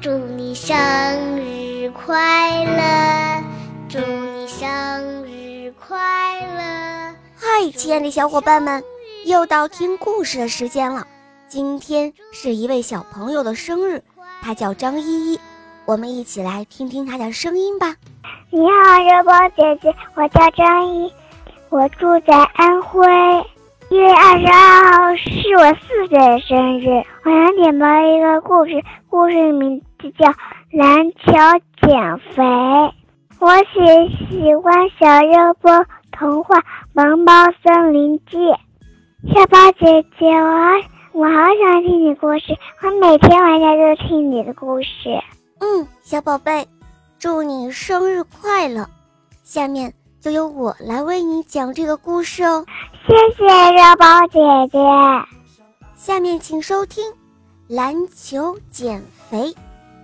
祝你生日快乐，祝你生日快乐。嗨，亲爱的小伙伴们，又到听故事的时间了。今天是一位小朋友的生日，他叫张依依，我们一起来听听他的声音吧。你好，热宝姐姐，我叫张依，我住在安徽。一月二十二号是我四岁的生日，我想点播一个故事，故事名字叫《篮球减肥》。我喜喜欢小肉波童话《萌猫森林记》。小宝姐姐，我我好想听你故事，我每天晚上都听你的故事。嗯，小宝贝，祝你生日快乐！下面就由我来为你讲这个故事哦。谢谢肉包姐姐。下面请收听《篮球减肥》，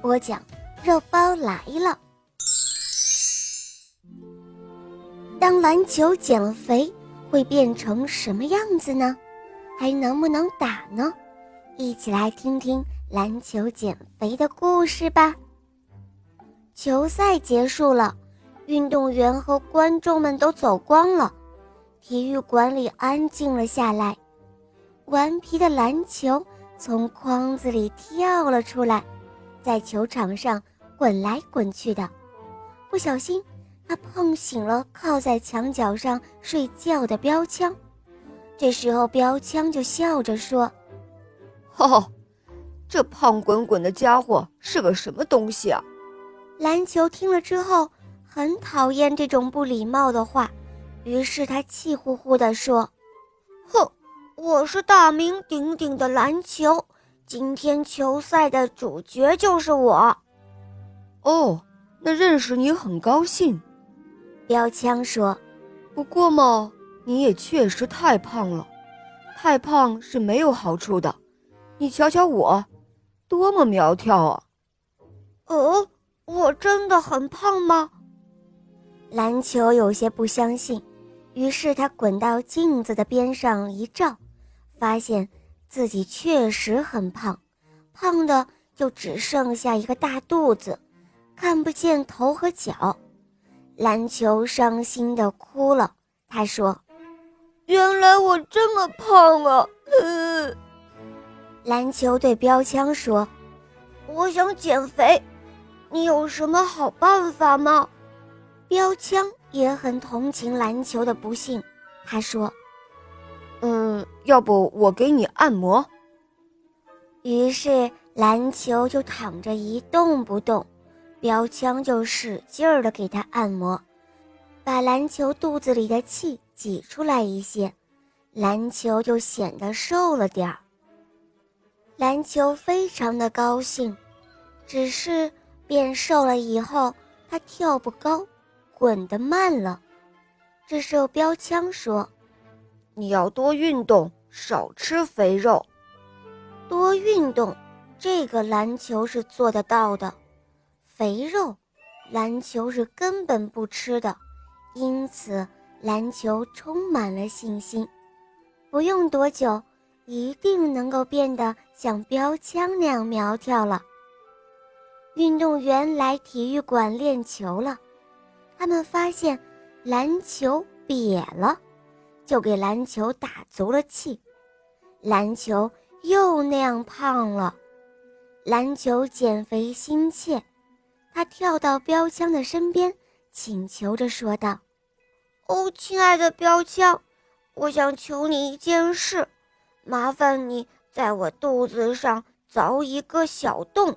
播讲肉包来了。当篮球减肥会变成什么样子呢？还能不能打呢？一起来听听篮球减肥的故事吧。球赛结束了，运动员和观众们都走光了。体育馆里安静了下来，顽皮的篮球从筐子里跳了出来，在球场上滚来滚去的。不小心，他碰醒了靠在墙角上睡觉的标枪。这时候，标枪就笑着说：“哈，这胖滚滚的家伙是个什么东西啊？”篮球听了之后，很讨厌这种不礼貌的话。于是他气呼呼地说：“哼，我是大名鼎鼎的篮球，今天球赛的主角就是我。”哦，那认识你很高兴。”标枪说，“不过嘛，你也确实太胖了，太胖是没有好处的。你瞧瞧我，多么苗条啊！”“哦，我真的很胖吗？”篮球有些不相信。于是他滚到镜子的边上一照，发现自己确实很胖，胖的就只剩下一个大肚子，看不见头和脚。篮球伤心的哭了。他说：“原来我这么胖啊！”呃。篮球对标枪说：“我想减肥，你有什么好办法吗？”标枪。也很同情篮球的不幸，他说：“嗯，要不我给你按摩。”于是篮球就躺着一动不动，标枪就使劲儿的给他按摩，把篮球肚子里的气挤出来一些，篮球就显得瘦了点儿。篮球非常的高兴，只是变瘦了以后，他跳不高。滚得慢了，这时候标枪说：“你要多运动，少吃肥肉。多运动，这个篮球是做得到的。肥肉，篮球是根本不吃的。因此，篮球充满了信心，不用多久，一定能够变得像标枪那样苗条了。”运动员来体育馆练球了。他们发现篮球瘪了，就给篮球打足了气，篮球又那样胖了。篮球减肥心切，他跳到标枪的身边，请求着说道：“哦，亲爱的标枪，我想求你一件事，麻烦你在我肚子上凿一个小洞。”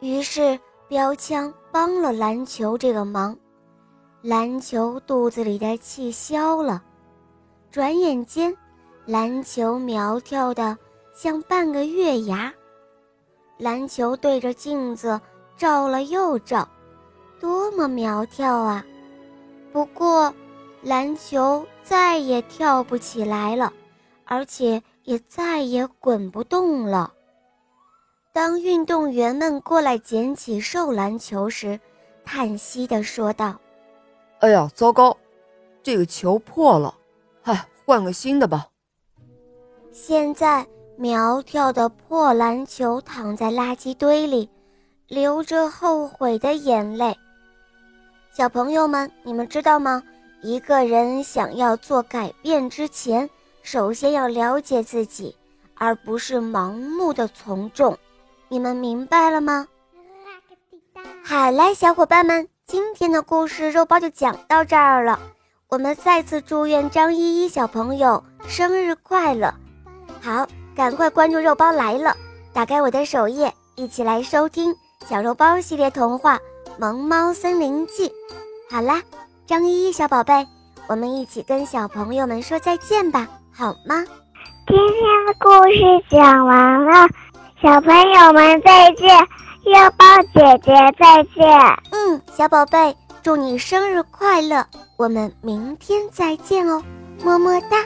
于是。标枪帮了篮球这个忙，篮球肚子里的气消了，转眼间，篮球苗条的像半个月牙。篮球对着镜子照了又照，多么苗条啊！不过，篮球再也跳不起来了，而且也再也滚不动了。当运动员们过来捡起瘦篮球时，叹息地说道：“哎呀，糟糕，这个球破了，哎，换个新的吧。”现在苗条的破篮球躺在垃圾堆里，流着后悔的眼泪。小朋友们，你们知道吗？一个人想要做改变之前，首先要了解自己，而不是盲目的从众。你们明白了吗？好嘞，小伙伴们，今天的故事肉包就讲到这儿了。我们再次祝愿张依依小朋友生日快乐！好，赶快关注肉包来了，打开我的首页，一起来收听小肉包系列童话《萌猫森林记》。好啦，张依依小宝贝，我们一起跟小朋友们说再见吧，好吗？今天的故事讲完了，小朋友们再见，月豹姐姐再见。嗯，小宝贝，祝你生日快乐！我们明天再见哦，么么哒。